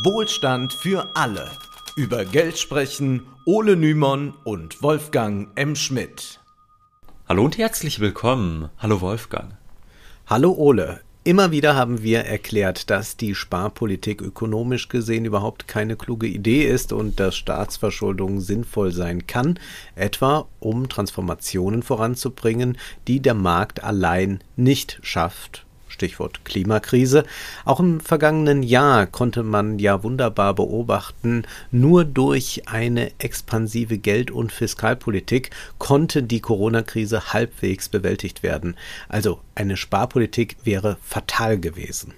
Wohlstand für alle. Über Geld sprechen Ole Nymon und Wolfgang M. Schmidt. Hallo und herzlich willkommen. Hallo Wolfgang. Hallo Ole. Immer wieder haben wir erklärt, dass die Sparpolitik ökonomisch gesehen überhaupt keine kluge Idee ist und dass Staatsverschuldung sinnvoll sein kann, etwa um Transformationen voranzubringen, die der Markt allein nicht schafft Stichwort Klimakrise. Auch im vergangenen Jahr konnte man ja wunderbar beobachten, nur durch eine expansive Geld- und Fiskalpolitik konnte die Corona-Krise halbwegs bewältigt werden. Also eine Sparpolitik wäre fatal gewesen.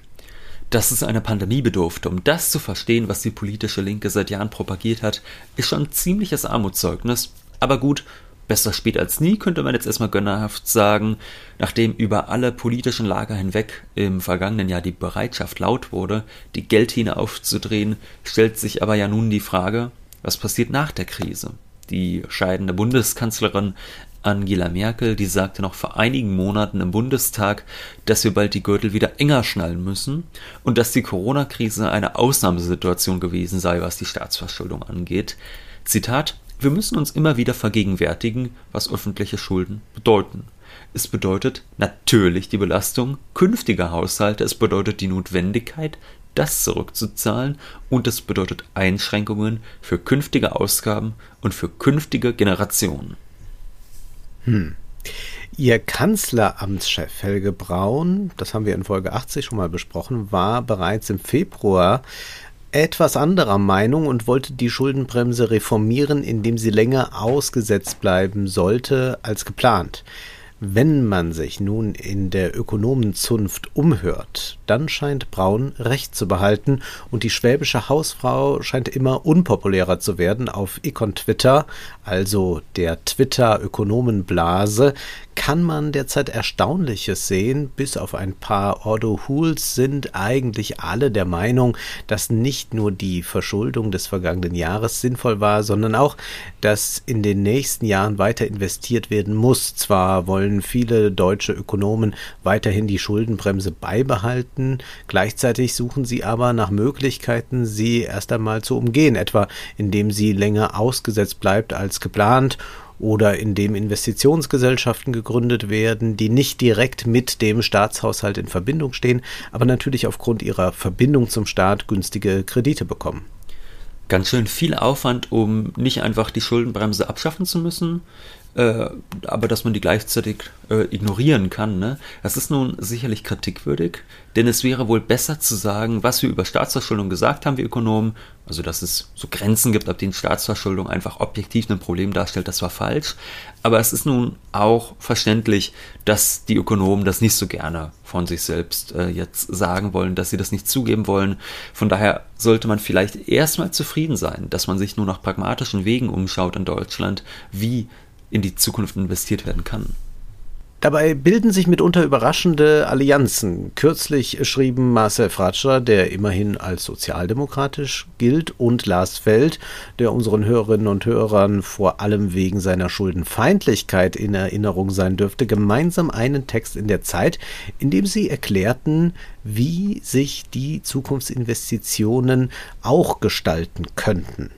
Dass es eine Pandemie bedurfte, um das zu verstehen, was die politische Linke seit Jahren propagiert hat, ist schon ein ziemliches Armutszeugnis. Aber gut, besser spät als nie, könnte man jetzt erstmal gönnerhaft sagen. Nachdem über alle politischen Lager hinweg im vergangenen Jahr die Bereitschaft laut wurde, die Geldhähne aufzudrehen, stellt sich aber ja nun die Frage, was passiert nach der Krise? Die scheidende Bundeskanzlerin Angela Merkel, die sagte noch vor einigen Monaten im Bundestag, dass wir bald die Gürtel wieder enger schnallen müssen und dass die Corona-Krise eine Ausnahmesituation gewesen sei, was die Staatsverschuldung angeht. Zitat, wir müssen uns immer wieder vergegenwärtigen, was öffentliche Schulden bedeuten. Es bedeutet natürlich die Belastung künftiger Haushalte, es bedeutet die Notwendigkeit, das zurückzuzahlen und es bedeutet Einschränkungen für künftige Ausgaben und für künftige Generationen. Hm. Ihr Kanzleramtschef Helge Braun, das haben wir in Folge 80 schon mal besprochen, war bereits im Februar etwas anderer Meinung und wollte die Schuldenbremse reformieren, indem sie länger ausgesetzt bleiben sollte als geplant. Wenn man sich nun in der Ökonomenzunft umhört, dann scheint Braun recht zu behalten und die schwäbische Hausfrau scheint immer unpopulärer zu werden auf Econ Twitter, also der Twitter-Ökonomenblase, kann man derzeit Erstaunliches sehen. Bis auf ein paar Ordo Hools sind eigentlich alle der Meinung, dass nicht nur die Verschuldung des vergangenen Jahres sinnvoll war, sondern auch, dass in den nächsten Jahren weiter investiert werden muss. Zwar wollen viele deutsche Ökonomen weiterhin die Schuldenbremse beibehalten, gleichzeitig suchen sie aber nach Möglichkeiten, sie erst einmal zu umgehen, etwa indem sie länger ausgesetzt bleibt als geplant oder indem Investitionsgesellschaften gegründet werden, die nicht direkt mit dem Staatshaushalt in Verbindung stehen, aber natürlich aufgrund ihrer Verbindung zum Staat günstige Kredite bekommen. Ganz schön viel Aufwand, um nicht einfach die Schuldenbremse abschaffen zu müssen, äh, aber dass man die gleichzeitig äh, ignorieren kann. Ne? Das ist nun sicherlich kritikwürdig, denn es wäre wohl besser zu sagen, was wir über Staatsverschuldung gesagt haben, wir Ökonomen, also dass es so Grenzen gibt, ab denen Staatsverschuldung einfach objektiv ein Problem darstellt, das war falsch. Aber es ist nun auch verständlich, dass die Ökonomen das nicht so gerne von sich selbst äh, jetzt sagen wollen, dass sie das nicht zugeben wollen. Von daher sollte man vielleicht erstmal zufrieden sein, dass man sich nur nach pragmatischen Wegen umschaut in Deutschland, wie in die Zukunft investiert werden kann. Dabei bilden sich mitunter überraschende Allianzen. Kürzlich schrieben Marcel Fratscher, der immerhin als sozialdemokratisch gilt, und Lars Feld, der unseren Hörerinnen und Hörern vor allem wegen seiner Schuldenfeindlichkeit in Erinnerung sein dürfte, gemeinsam einen Text in der Zeit, in dem sie erklärten, wie sich die Zukunftsinvestitionen auch gestalten könnten.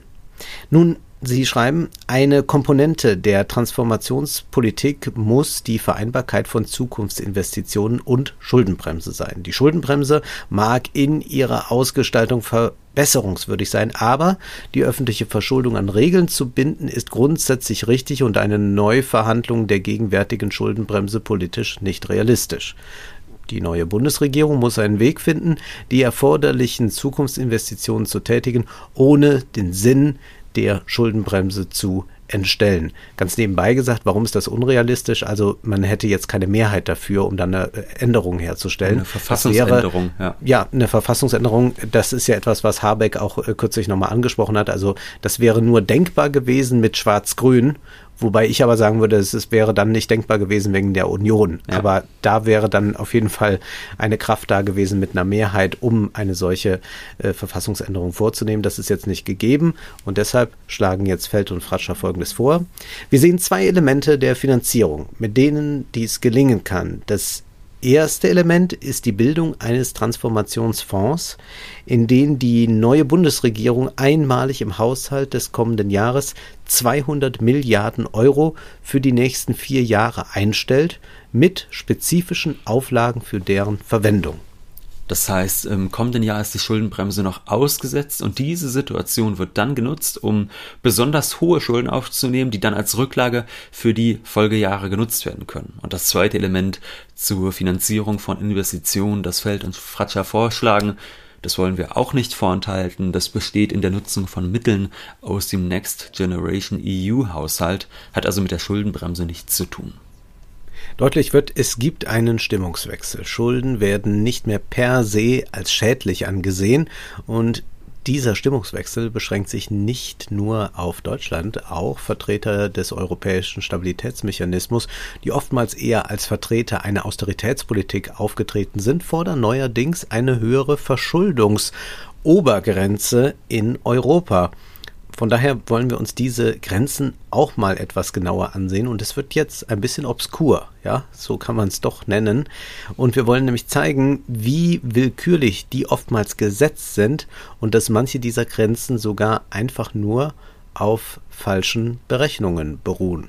Nun Sie schreiben, eine Komponente der Transformationspolitik muss die Vereinbarkeit von Zukunftsinvestitionen und Schuldenbremse sein. Die Schuldenbremse mag in ihrer Ausgestaltung verbesserungswürdig sein, aber die öffentliche Verschuldung an Regeln zu binden ist grundsätzlich richtig und eine Neuverhandlung der gegenwärtigen Schuldenbremse politisch nicht realistisch. Die neue Bundesregierung muss einen Weg finden, die erforderlichen Zukunftsinvestitionen zu tätigen, ohne den Sinn der Schuldenbremse zu entstellen. Ganz nebenbei gesagt, warum ist das unrealistisch? Also man hätte jetzt keine Mehrheit dafür, um dann eine Änderung herzustellen. Eine Verfassungsänderung, wäre, ja. Ja, eine Verfassungsänderung, das ist ja etwas, was Habeck auch äh, kürzlich nochmal angesprochen hat. Also das wäre nur denkbar gewesen mit Schwarz-Grün Wobei ich aber sagen würde, es, es wäre dann nicht denkbar gewesen wegen der Union. Ja. Aber da wäre dann auf jeden Fall eine Kraft da gewesen mit einer Mehrheit, um eine solche äh, Verfassungsänderung vorzunehmen. Das ist jetzt nicht gegeben und deshalb schlagen jetzt Feld und Fratscher Folgendes vor. Wir sehen zwei Elemente der Finanzierung, mit denen dies gelingen kann. Das erste Element ist die Bildung eines Transformationsfonds, in den die neue Bundesregierung einmalig im Haushalt des kommenden Jahres 200 Milliarden Euro für die nächsten vier Jahre einstellt, mit spezifischen Auflagen für deren Verwendung. Das heißt, im kommenden Jahr ist die Schuldenbremse noch ausgesetzt und diese Situation wird dann genutzt, um besonders hohe Schulden aufzunehmen, die dann als Rücklage für die Folgejahre genutzt werden können. Und das zweite Element zur Finanzierung von Investitionen, das Feld und Fratscher vorschlagen, das wollen wir auch nicht vorenthalten. Das besteht in der Nutzung von Mitteln aus dem Next Generation EU Haushalt, hat also mit der Schuldenbremse nichts zu tun. Deutlich wird, es gibt einen Stimmungswechsel. Schulden werden nicht mehr per se als schädlich angesehen und dieser Stimmungswechsel beschränkt sich nicht nur auf Deutschland, auch Vertreter des europäischen Stabilitätsmechanismus, die oftmals eher als Vertreter einer Austeritätspolitik aufgetreten sind, fordern neuerdings eine höhere Verschuldungsobergrenze in Europa. Von daher wollen wir uns diese Grenzen auch mal etwas genauer ansehen und es wird jetzt ein bisschen obskur, ja, so kann man es doch nennen. Und wir wollen nämlich zeigen, wie willkürlich die oftmals gesetzt sind und dass manche dieser Grenzen sogar einfach nur auf falschen Berechnungen beruhen.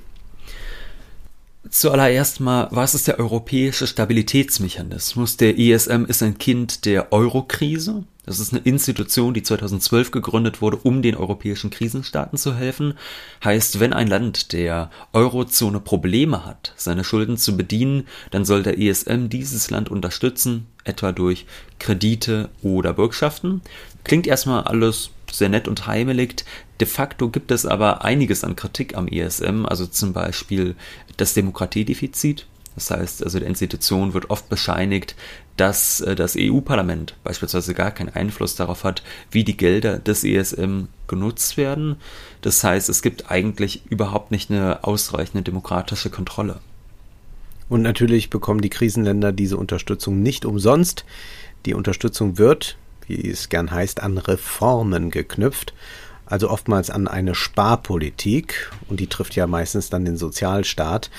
Zuallererst mal, was ist der europäische Stabilitätsmechanismus? Der ESM ist ein Kind der Eurokrise. Das ist eine Institution, die 2012 gegründet wurde, um den europäischen Krisenstaaten zu helfen. Heißt, wenn ein Land der Eurozone Probleme hat, seine Schulden zu bedienen, dann soll der ESM dieses Land unterstützen, etwa durch Kredite oder Bürgschaften. Klingt erstmal alles sehr nett und heimelig. De facto gibt es aber einiges an Kritik am ESM, also zum Beispiel das Demokratiedefizit. Das heißt, also der Institution wird oft bescheinigt, dass äh, das EU-Parlament beispielsweise gar keinen Einfluss darauf hat, wie die Gelder des ESM genutzt werden. Das heißt, es gibt eigentlich überhaupt nicht eine ausreichende demokratische Kontrolle. Und natürlich bekommen die Krisenländer diese Unterstützung nicht umsonst. Die Unterstützung wird, wie es gern heißt, an Reformen geknüpft, also oftmals an eine Sparpolitik, und die trifft ja meistens dann den Sozialstaat.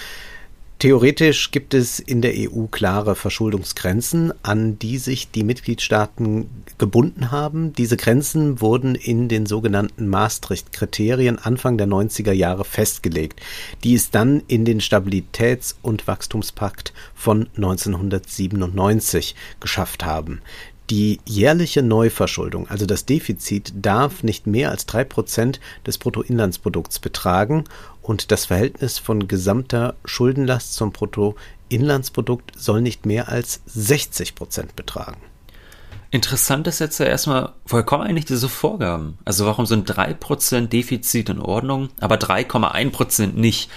Theoretisch gibt es in der EU klare Verschuldungsgrenzen, an die sich die Mitgliedstaaten gebunden haben. Diese Grenzen wurden in den sogenannten Maastricht-Kriterien Anfang der 90er Jahre festgelegt, die es dann in den Stabilitäts- und Wachstumspakt von 1997 geschafft haben. Die jährliche Neuverschuldung, also das Defizit, darf nicht mehr als drei Prozent des Bruttoinlandsprodukts betragen und das Verhältnis von gesamter Schuldenlast zum Bruttoinlandsprodukt soll nicht mehr als 60 Prozent betragen. Interessant ist jetzt ja erstmal, woher kommen eigentlich diese Vorgaben? Also warum sind 3% Defizit in Ordnung, aber 3,1% nicht?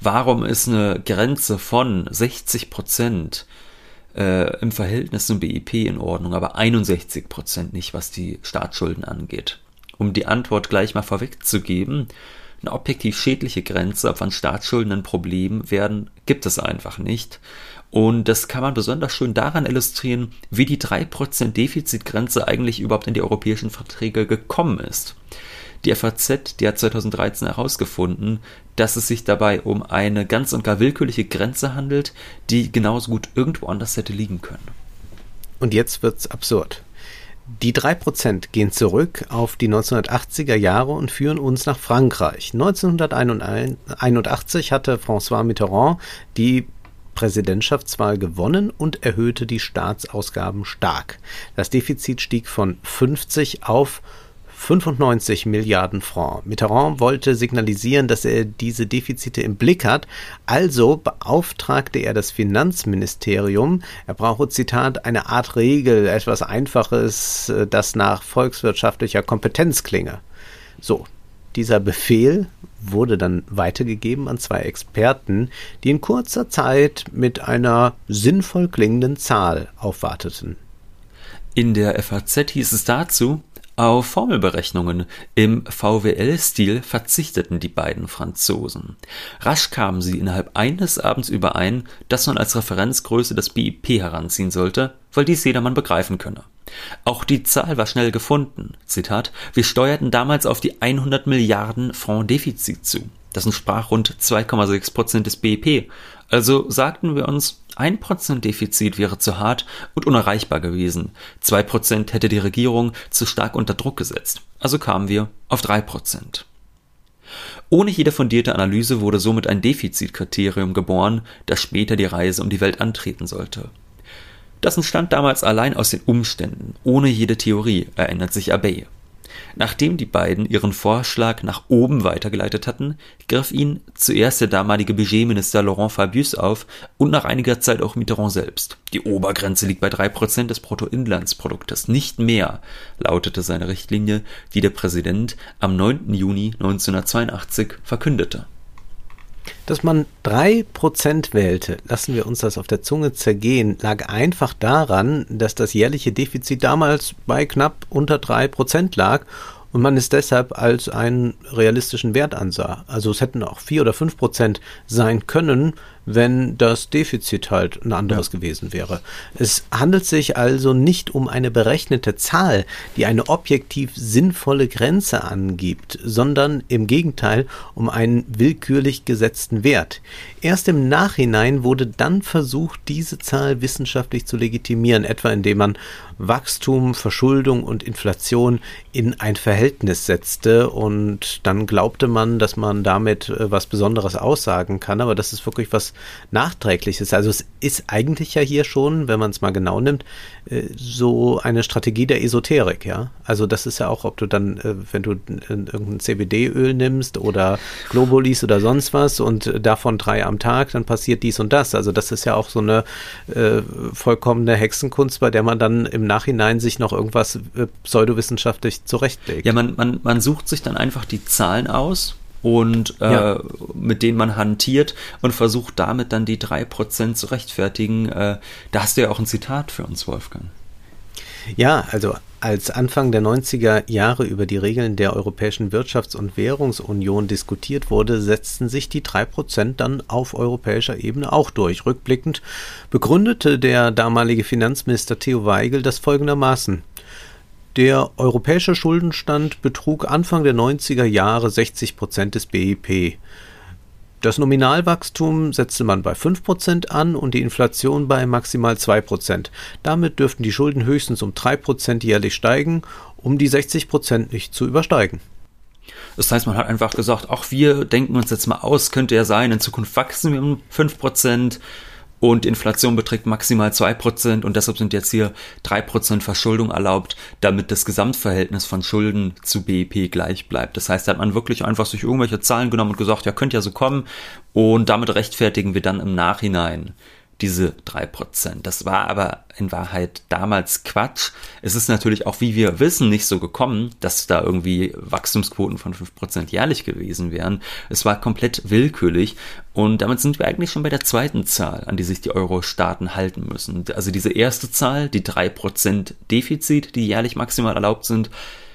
Warum ist eine Grenze von 60% äh, im Verhältnis zum BIP in Ordnung, aber 61% nicht, was die Staatsschulden angeht? Um die Antwort gleich mal vorwegzugeben, eine objektiv schädliche Grenze, ab wann Staatsschulden ein Problem werden, gibt es einfach nicht. Und das kann man besonders schön daran illustrieren, wie die 3% Defizitgrenze eigentlich überhaupt in die europäischen Verträge gekommen ist. Die FAZ, die hat 2013 herausgefunden, dass es sich dabei um eine ganz und gar willkürliche Grenze handelt, die genauso gut irgendwo anders hätte liegen können. Und jetzt wird's absurd. Die 3% gehen zurück auf die 1980er Jahre und führen uns nach Frankreich. 1981 hatte François Mitterrand die Präsidentschaftswahl gewonnen und erhöhte die Staatsausgaben stark. Das Defizit stieg von 50 auf 95 Milliarden Francs. Mitterrand wollte signalisieren, dass er diese Defizite im Blick hat, also beauftragte er das Finanzministerium, er brauche, Zitat, eine Art Regel, etwas Einfaches, das nach volkswirtschaftlicher Kompetenz klinge. So, dieser Befehl wurde dann weitergegeben an zwei Experten, die in kurzer Zeit mit einer sinnvoll klingenden Zahl aufwarteten. In der FAZ hieß es dazu, auf Formelberechnungen im VWL-Stil verzichteten die beiden Franzosen. Rasch kamen sie innerhalb eines Abends überein, dass man als Referenzgröße das BIP heranziehen sollte, weil dies jedermann begreifen könne. Auch die Zahl war schnell gefunden. Zitat, wir steuerten damals auf die 100 Milliarden Franc Defizit zu. Das entsprach rund 2,6 Prozent des BIP. Also sagten wir uns, 1% Defizit wäre zu hart und unerreichbar gewesen. 2% hätte die Regierung zu stark unter Druck gesetzt. Also kamen wir auf 3%. Ohne jede fundierte Analyse wurde somit ein Defizitkriterium geboren, das später die Reise um die Welt antreten sollte. Das entstand damals allein aus den Umständen, ohne jede Theorie, erinnert sich Abbey. Nachdem die beiden ihren Vorschlag nach oben weitergeleitet hatten, griff ihn zuerst der damalige Budgetminister Laurent Fabius auf und nach einiger Zeit auch Mitterrand selbst. Die Obergrenze liegt bei 3% des Bruttoinlandsproduktes, nicht mehr, lautete seine Richtlinie, die der Präsident am 9. Juni 1982 verkündete. Dass man 3% wählte, lassen wir uns das auf der Zunge zergehen, lag einfach daran, dass das jährliche Defizit damals bei knapp unter 3% lag und man es deshalb als einen realistischen Wert ansah. Also es hätten auch 4 oder 5% sein können, wenn das Defizit halt ein anderes ja. gewesen wäre. Es handelt sich also nicht um eine berechnete Zahl, die eine objektiv sinnvolle Grenze angibt, sondern im Gegenteil um einen willkürlich gesetzten Wert. Erst im Nachhinein wurde dann versucht, diese Zahl wissenschaftlich zu legitimieren, etwa indem man Wachstum, Verschuldung und Inflation in ein Verhältnis setzte und dann glaubte man, dass man damit äh, was Besonderes aussagen kann, aber das ist wirklich was Nachträgliches. Also es ist eigentlich ja hier schon, wenn man es mal genau nimmt, äh, so eine Strategie der Esoterik, ja. Also das ist ja auch, ob du dann, äh, wenn du irgendein CBD-Öl nimmst oder Globulis oder sonst was und davon drei am Tag, dann passiert dies und das. Also das ist ja auch so eine äh, vollkommene Hexenkunst, bei der man dann im Nachhinein sich noch irgendwas äh, pseudowissenschaftlich zurechtlegt. Ja, man, man, man sucht sich dann einfach die Zahlen aus und äh, ja. mit denen man hantiert und versucht damit dann die drei Prozent zu rechtfertigen. Äh, da hast du ja auch ein Zitat für uns, Wolfgang. Ja, also als Anfang der 90er Jahre über die Regeln der Europäischen Wirtschafts- und Währungsunion diskutiert wurde, setzten sich die drei Prozent dann auf europäischer Ebene auch durch. Rückblickend begründete der damalige Finanzminister Theo Weigel das folgendermaßen. Der europäische Schuldenstand betrug Anfang der 90er Jahre 60 Prozent des BIP. Das Nominalwachstum setzte man bei 5 Prozent an und die Inflation bei maximal 2 Prozent. Damit dürften die Schulden höchstens um 3 Prozent jährlich steigen, um die 60 Prozent nicht zu übersteigen. Das heißt, man hat einfach gesagt, ach, wir denken uns jetzt mal aus, könnte ja sein, in Zukunft wachsen wir um 5 Prozent und Inflation beträgt maximal 2% und deshalb sind jetzt hier 3% Verschuldung erlaubt, damit das Gesamtverhältnis von Schulden zu BIP gleich bleibt. Das heißt, da hat man wirklich einfach sich irgendwelche Zahlen genommen und gesagt, ja, könnte ja so kommen und damit rechtfertigen wir dann im Nachhinein diese drei Prozent. Das war aber in Wahrheit damals Quatsch. Es ist natürlich auch, wie wir wissen, nicht so gekommen, dass da irgendwie Wachstumsquoten von fünf Prozent jährlich gewesen wären. Es war komplett willkürlich und damit sind wir eigentlich schon bei der zweiten Zahl, an die sich die Euro-Staaten halten müssen. Also diese erste Zahl, die drei Prozent Defizit, die jährlich maximal erlaubt sind,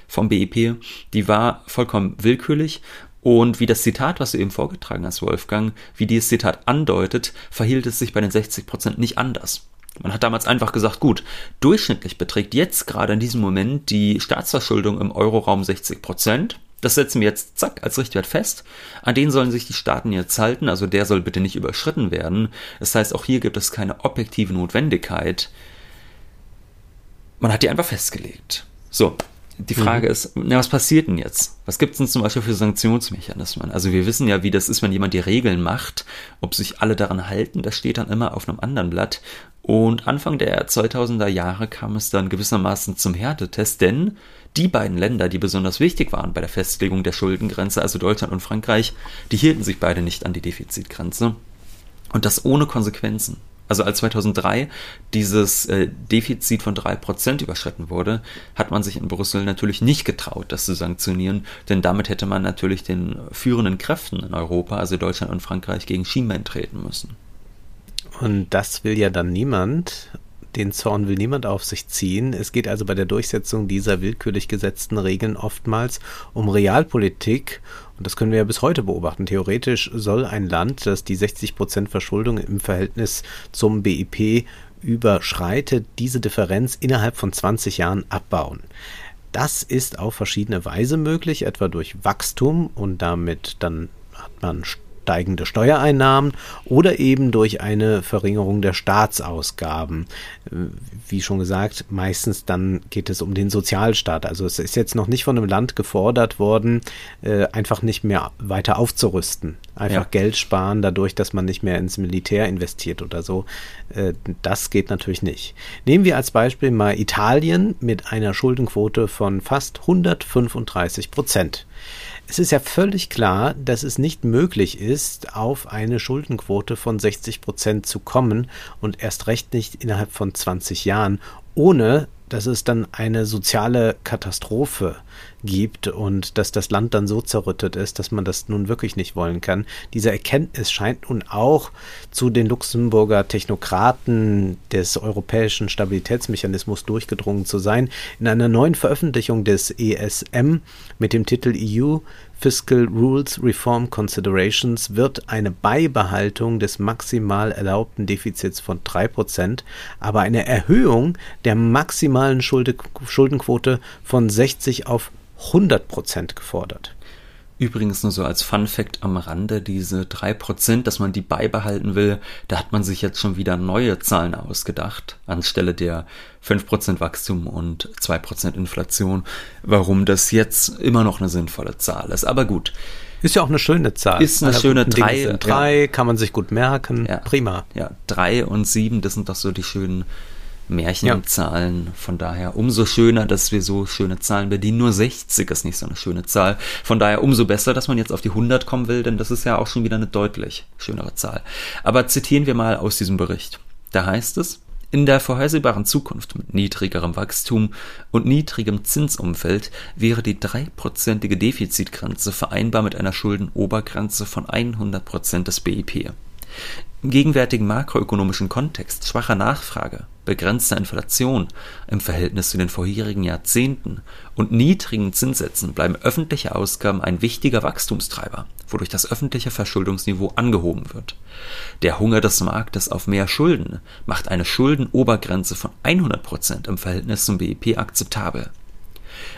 vom BIP, die war vollkommen willkürlich und wie das Zitat, was du eben vorgetragen hast, Wolfgang, wie dieses Zitat andeutet, verhielt es sich bei den 60 Prozent nicht anders. Man hat damals einfach gesagt, gut, durchschnittlich beträgt jetzt gerade in diesem Moment die Staatsverschuldung im Euroraum 60 Prozent. Das setzen wir jetzt zack als Richtwert fest. An den sollen sich die Staaten jetzt halten, also der soll bitte nicht überschritten werden. Das heißt, auch hier gibt es keine objektive Notwendigkeit. Man hat die einfach festgelegt. So, die Frage mhm. ist, na, was passiert denn jetzt? Was gibt es denn zum Beispiel für Sanktionsmechanismen? Also wir wissen ja, wie das ist, wenn jemand die Regeln macht. Ob sich alle daran halten, das steht dann immer auf einem anderen Blatt. Und Anfang der 2000er Jahre kam es dann gewissermaßen zum Härtetest, denn die beiden Länder, die besonders wichtig waren bei der Festlegung der Schuldengrenze, also Deutschland und Frankreich, die hielten sich beide nicht an die Defizitgrenze. Und das ohne Konsequenzen. Also als 2003 dieses äh, Defizit von 3% überschritten wurde, hat man sich in Brüssel natürlich nicht getraut, das zu sanktionieren, denn damit hätte man natürlich den führenden Kräften in Europa, also Deutschland und Frankreich, gegen Schienbein treten müssen. Und das will ja dann niemand. Den Zorn will niemand auf sich ziehen. Es geht also bei der Durchsetzung dieser willkürlich gesetzten Regeln oftmals um Realpolitik und das können wir ja bis heute beobachten. Theoretisch soll ein Land, das die 60% Verschuldung im Verhältnis zum BIP überschreitet, diese Differenz innerhalb von 20 Jahren abbauen. Das ist auf verschiedene Weise möglich, etwa durch Wachstum und damit dann hat man steigende Steuereinnahmen oder eben durch eine Verringerung der Staatsausgaben. Äh, wie schon gesagt, meistens dann geht es um den Sozialstaat. Also es ist jetzt noch nicht von einem Land gefordert worden, äh, einfach nicht mehr weiter aufzurüsten. Einfach ja. Geld sparen dadurch, dass man nicht mehr ins Militär investiert oder so. Äh, das geht natürlich nicht. Nehmen wir als Beispiel mal Italien mit einer Schuldenquote von fast 135 Prozent. Es ist ja völlig klar, dass es nicht möglich ist, auf eine Schuldenquote von 60 Prozent zu kommen und erst recht nicht innerhalb von 20 Jahren, ohne dass es dann eine soziale Katastrophe gibt und dass das Land dann so zerrüttet ist, dass man das nun wirklich nicht wollen kann. Diese Erkenntnis scheint nun auch zu den Luxemburger Technokraten des europäischen Stabilitätsmechanismus durchgedrungen zu sein. In einer neuen Veröffentlichung des ESM mit dem Titel EU Fiscal Rules Reform Considerations wird eine Beibehaltung des maximal erlaubten Defizits von 3%, aber eine Erhöhung der maximalen Schuldenquote von 60 auf 100% gefordert. Übrigens nur so als Fun Fact am Rande, diese 3%, dass man die beibehalten will, da hat man sich jetzt schon wieder neue Zahlen ausgedacht, anstelle der 5% Wachstum und 2% Inflation, warum das jetzt immer noch eine sinnvolle Zahl ist. Aber gut. Ist ja auch eine schöne Zahl. Ist eine schöne 3. 3 ja. kann man sich gut merken. Ja. Prima. Ja, 3 und 7, das sind doch so die schönen Märchenzahlen. Ja. Von daher umso schöner, dass wir so schöne Zahlen bedienen. Nur 60 ist nicht so eine schöne Zahl. Von daher umso besser, dass man jetzt auf die 100 kommen will, denn das ist ja auch schon wieder eine deutlich schönere Zahl. Aber zitieren wir mal aus diesem Bericht. Da heißt es, in der vorhersehbaren Zukunft mit niedrigerem Wachstum und niedrigem Zinsumfeld wäre die dreiprozentige Defizitgrenze vereinbar mit einer Schuldenobergrenze von 100 Prozent des BIP. Im gegenwärtigen makroökonomischen Kontext schwacher Nachfrage, begrenzter Inflation im Verhältnis zu den vorherigen Jahrzehnten und niedrigen Zinssätzen bleiben öffentliche Ausgaben ein wichtiger Wachstumstreiber, wodurch das öffentliche Verschuldungsniveau angehoben wird. Der Hunger des Marktes auf mehr Schulden macht eine Schuldenobergrenze von 100 Prozent im Verhältnis zum BIP akzeptabel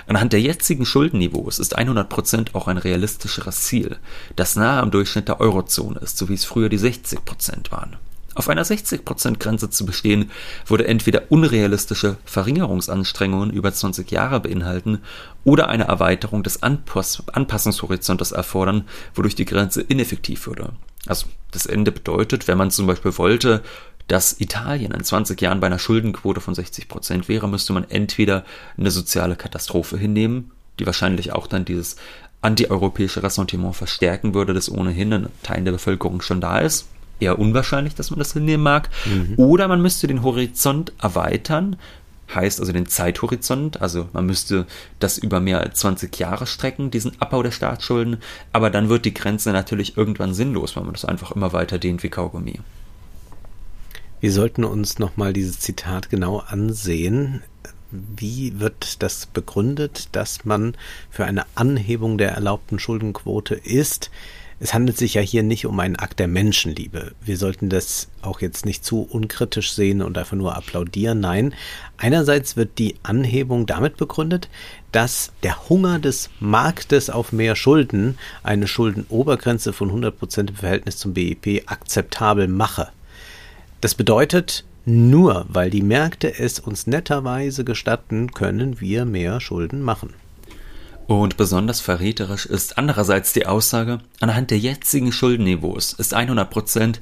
Anhand der jetzigen Schuldenniveaus ist 100% auch ein realistischeres Ziel, das nahe am Durchschnitt der Eurozone ist, so wie es früher die 60% waren. Auf einer 60%-Grenze zu bestehen, würde entweder unrealistische Verringerungsanstrengungen über 20 Jahre beinhalten oder eine Erweiterung des Anpass Anpassungshorizontes erfordern, wodurch die Grenze ineffektiv würde. Also das Ende bedeutet, wenn man zum Beispiel wollte, dass Italien in 20 Jahren bei einer Schuldenquote von 60 Prozent wäre, müsste man entweder eine soziale Katastrophe hinnehmen, die wahrscheinlich auch dann dieses antieuropäische Ressentiment verstärken würde, das ohnehin in Teilen der Bevölkerung schon da ist. Eher unwahrscheinlich, dass man das hinnehmen mag. Mhm. Oder man müsste den Horizont erweitern, heißt also den Zeithorizont, also man müsste das über mehr als 20 Jahre strecken, diesen Abbau der Staatsschulden, aber dann wird die Grenze natürlich irgendwann sinnlos, weil man das einfach immer weiter dehnt wie Kaugummi. Wir sollten uns nochmal dieses Zitat genau ansehen. Wie wird das begründet, dass man für eine Anhebung der erlaubten Schuldenquote ist? Es handelt sich ja hier nicht um einen Akt der Menschenliebe. Wir sollten das auch jetzt nicht zu unkritisch sehen und einfach nur applaudieren. Nein, einerseits wird die Anhebung damit begründet, dass der Hunger des Marktes auf mehr Schulden eine Schuldenobergrenze von 100 Prozent im Verhältnis zum BIP akzeptabel mache. Das bedeutet, nur weil die Märkte es uns netterweise gestatten, können wir mehr Schulden machen. Und besonders verräterisch ist andererseits die Aussage, anhand der jetzigen Schuldenniveaus ist 100%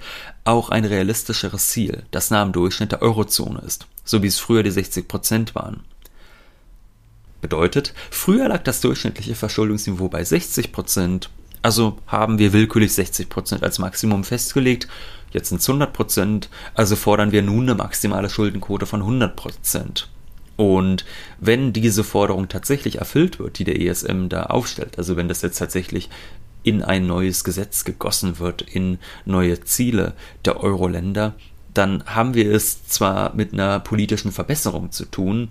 auch ein realistischeres Ziel, das nah am Durchschnitt der Eurozone ist, so wie es früher die 60% waren. Bedeutet, früher lag das durchschnittliche Verschuldungsniveau bei 60%, also haben wir willkürlich 60% als Maximum festgelegt Jetzt sind es 100 Prozent, also fordern wir nun eine maximale Schuldenquote von 100 Prozent. Und wenn diese Forderung tatsächlich erfüllt wird, die der ESM da aufstellt, also wenn das jetzt tatsächlich in ein neues Gesetz gegossen wird, in neue Ziele der Euro-Länder, dann haben wir es zwar mit einer politischen Verbesserung zu tun,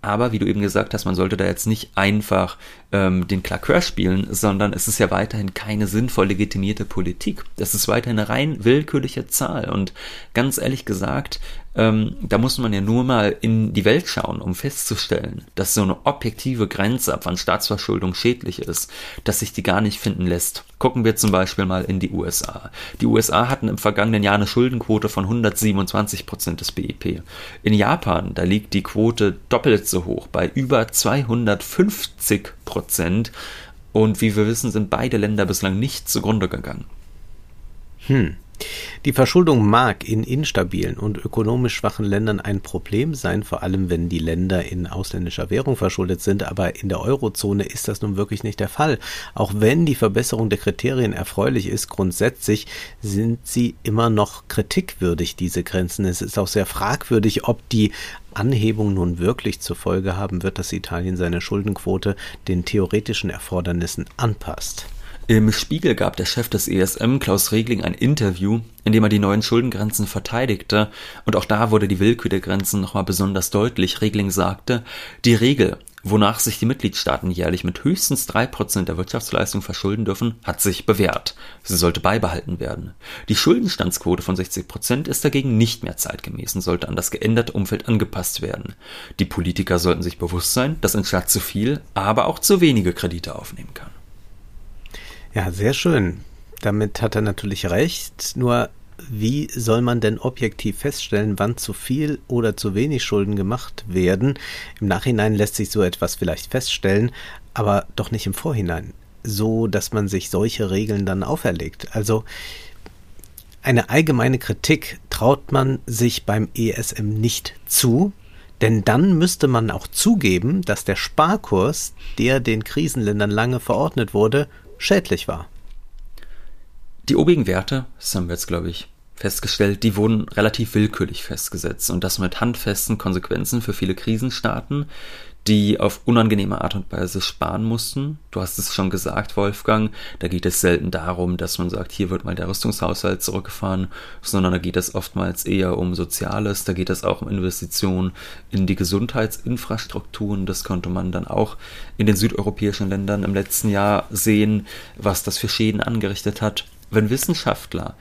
aber wie du eben gesagt hast, man sollte da jetzt nicht einfach ähm, den Klakör spielen, sondern es ist ja weiterhin keine sinnvoll legitimierte Politik. Das ist weiterhin eine rein willkürliche Zahl. Und ganz ehrlich gesagt, ähm, da muss man ja nur mal in die Welt schauen, um festzustellen, dass so eine objektive Grenze, ab wann Staatsverschuldung schädlich ist, dass sich die gar nicht finden lässt. Gucken wir zum Beispiel mal in die USA. Die USA hatten im vergangenen Jahr eine Schuldenquote von 127 Prozent des BIP. In Japan, da liegt die Quote doppelt so hoch, bei über 250 Prozent. Und wie wir wissen, sind beide Länder bislang nicht zugrunde gegangen. Hm. Die Verschuldung mag in instabilen und ökonomisch schwachen Ländern ein Problem sein, vor allem wenn die Länder in ausländischer Währung verschuldet sind, aber in der Eurozone ist das nun wirklich nicht der Fall. Auch wenn die Verbesserung der Kriterien erfreulich ist, grundsätzlich sind sie immer noch kritikwürdig, diese Grenzen. Es ist auch sehr fragwürdig, ob die Anhebung nun wirklich zur Folge haben wird, dass Italien seine Schuldenquote den theoretischen Erfordernissen anpasst. Im Spiegel gab der Chef des ESM, Klaus Regling, ein Interview, in dem er die neuen Schuldengrenzen verteidigte, und auch da wurde die Willkür der Grenzen nochmal besonders deutlich. Regling sagte, die Regel, wonach sich die Mitgliedstaaten jährlich mit höchstens drei Prozent der Wirtschaftsleistung verschulden dürfen, hat sich bewährt. Sie sollte beibehalten werden. Die Schuldenstandsquote von 60 Prozent ist dagegen nicht mehr zeitgemäß und sollte an das geänderte Umfeld angepasst werden. Die Politiker sollten sich bewusst sein, dass ein Staat zu viel, aber auch zu wenige Kredite aufnehmen kann. Ja, sehr schön. Damit hat er natürlich recht. Nur wie soll man denn objektiv feststellen, wann zu viel oder zu wenig Schulden gemacht werden? Im Nachhinein lässt sich so etwas vielleicht feststellen, aber doch nicht im Vorhinein, so dass man sich solche Regeln dann auferlegt. Also eine allgemeine Kritik traut man sich beim ESM nicht zu, denn dann müsste man auch zugeben, dass der Sparkurs, der den Krisenländern lange verordnet wurde, schädlich war. Die obigen Werte, das haben wir jetzt, glaube ich, festgestellt, die wurden relativ willkürlich festgesetzt und das mit handfesten Konsequenzen für viele Krisenstaaten, die auf unangenehme Art und Weise sparen mussten. Du hast es schon gesagt, Wolfgang, da geht es selten darum, dass man sagt, hier wird mal der Rüstungshaushalt zurückgefahren, sondern da geht es oftmals eher um Soziales, da geht es auch um Investitionen in die Gesundheitsinfrastrukturen. Das konnte man dann auch in den südeuropäischen Ländern im letzten Jahr sehen, was das für Schäden angerichtet hat. Wenn Wissenschaftler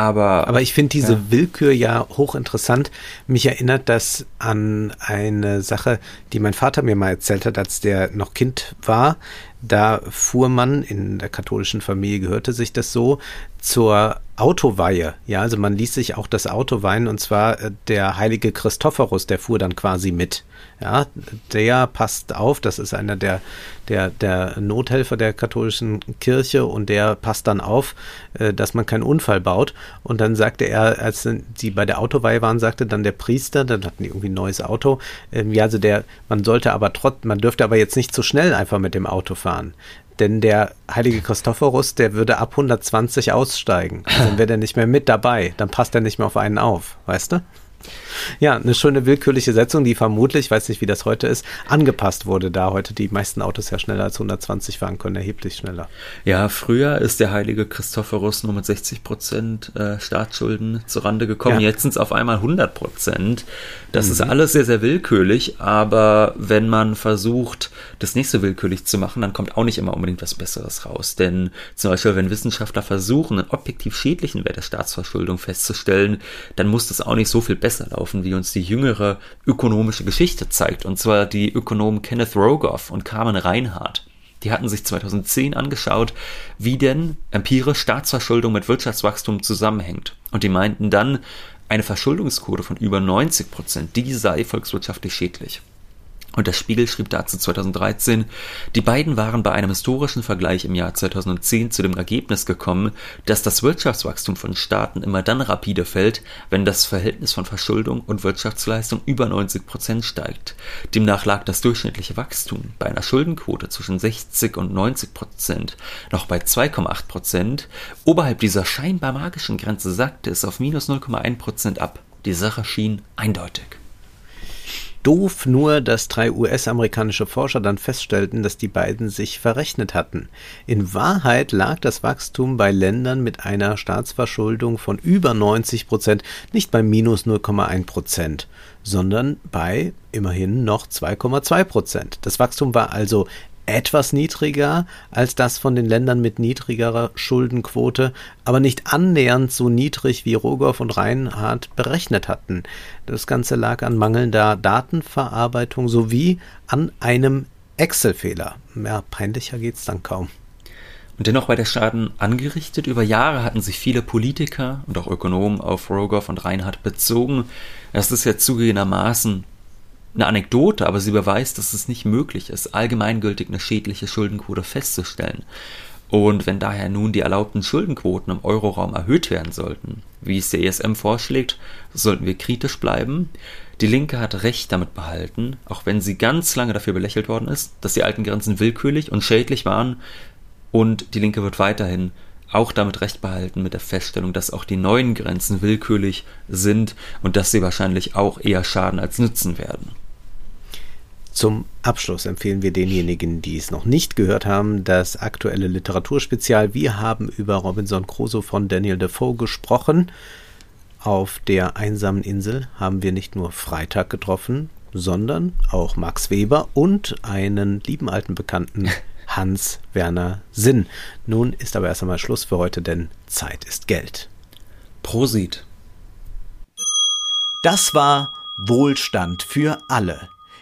aber, aber ich finde diese ja. Willkür ja hochinteressant. Mich erinnert das an eine Sache, die mein Vater mir mal erzählt hat, als der noch Kind war. Da fuhr man, in der katholischen Familie gehörte sich das so, zur Autoweihe. Ja, also man ließ sich auch das Auto weihen und zwar äh, der heilige Christophorus, der fuhr dann quasi mit. Ja, der passt auf, das ist einer der, der, der Nothelfer der katholischen Kirche und der passt dann auf, äh, dass man keinen Unfall baut. Und dann sagte er, als sie bei der Autoweihe waren, sagte dann der Priester, dann hatten die irgendwie ein neues Auto, ähm, ja, also der, man sollte aber trotz, man dürfte aber jetzt nicht zu schnell einfach mit dem Auto fahren denn der heilige Christophorus, der würde ab 120 aussteigen. Also dann wäre der nicht mehr mit dabei. Dann passt er nicht mehr auf einen auf, weißt du? Ja, eine schöne willkürliche Setzung, die vermutlich, weiß nicht, wie das heute ist, angepasst wurde, da heute die meisten Autos ja schneller als 120 fahren können, erheblich schneller. Ja, früher ist der heilige Christophorus nur mit 60 Prozent äh, Staatsschulden zurande gekommen. Ja. Jetzt sind es auf einmal 100 Prozent. Das mhm. ist alles sehr, sehr willkürlich, aber wenn man versucht, das nächste willkürlich zu machen, dann kommt auch nicht immer unbedingt was Besseres raus. Denn zum Beispiel, wenn Wissenschaftler versuchen, einen objektiv schädlichen Wert der Staatsverschuldung festzustellen, dann muss das auch nicht so viel besser laufen, wie uns die jüngere ökonomische Geschichte zeigt. Und zwar die Ökonomen Kenneth Rogoff und Carmen Reinhardt. Die hatten sich 2010 angeschaut, wie denn empirisch Staatsverschuldung mit Wirtschaftswachstum zusammenhängt. Und die meinten dann, eine Verschuldungsquote von über 90 Prozent, die sei volkswirtschaftlich schädlich. Und der Spiegel schrieb dazu 2013, die beiden waren bei einem historischen Vergleich im Jahr 2010 zu dem Ergebnis gekommen, dass das Wirtschaftswachstum von Staaten immer dann rapide fällt, wenn das Verhältnis von Verschuldung und Wirtschaftsleistung über 90 Prozent steigt. Demnach lag das durchschnittliche Wachstum bei einer Schuldenquote zwischen 60 und 90 Prozent noch bei 2,8 Prozent. Oberhalb dieser scheinbar magischen Grenze sackte es auf minus 0,1 Prozent ab. Die Sache schien eindeutig. Doof nur, dass drei US-amerikanische Forscher dann feststellten, dass die beiden sich verrechnet hatten. In Wahrheit lag das Wachstum bei Ländern mit einer Staatsverschuldung von über 90 Prozent nicht bei minus 0,1 Prozent, sondern bei immerhin noch 2,2 Prozent. Das Wachstum war also etwas niedriger als das von den Ländern mit niedrigerer Schuldenquote, aber nicht annähernd so niedrig wie Rogoff und Reinhardt berechnet hatten. Das Ganze lag an mangelnder Datenverarbeitung sowie an einem Excel-Fehler. Mehr peinlicher geht's dann kaum. Und dennoch war der Schaden angerichtet. Über Jahre hatten sich viele Politiker und auch Ökonomen auf Rogoff und Reinhardt bezogen. Das ist ja zugegebenermaßen eine Anekdote, aber sie beweist, dass es nicht möglich ist, allgemeingültig eine schädliche Schuldenquote festzustellen. Und wenn daher nun die erlaubten Schuldenquoten im Euroraum erhöht werden sollten, wie es der ESM vorschlägt, sollten wir kritisch bleiben. Die Linke hat Recht damit behalten, auch wenn sie ganz lange dafür belächelt worden ist, dass die alten Grenzen willkürlich und schädlich waren, und die Linke wird weiterhin auch damit recht behalten mit der Feststellung, dass auch die neuen Grenzen willkürlich sind und dass sie wahrscheinlich auch eher schaden als nützen werden. Zum Abschluss empfehlen wir denjenigen, die es noch nicht gehört haben, das aktuelle Literaturspezial. Wir haben über Robinson Crusoe von Daniel Defoe gesprochen. Auf der einsamen Insel haben wir nicht nur Freitag getroffen, sondern auch Max Weber und einen lieben alten Bekannten Hans-Werner Sinn. Nun ist aber erst einmal Schluss für heute, denn Zeit ist Geld. Prosit. Das war Wohlstand für alle.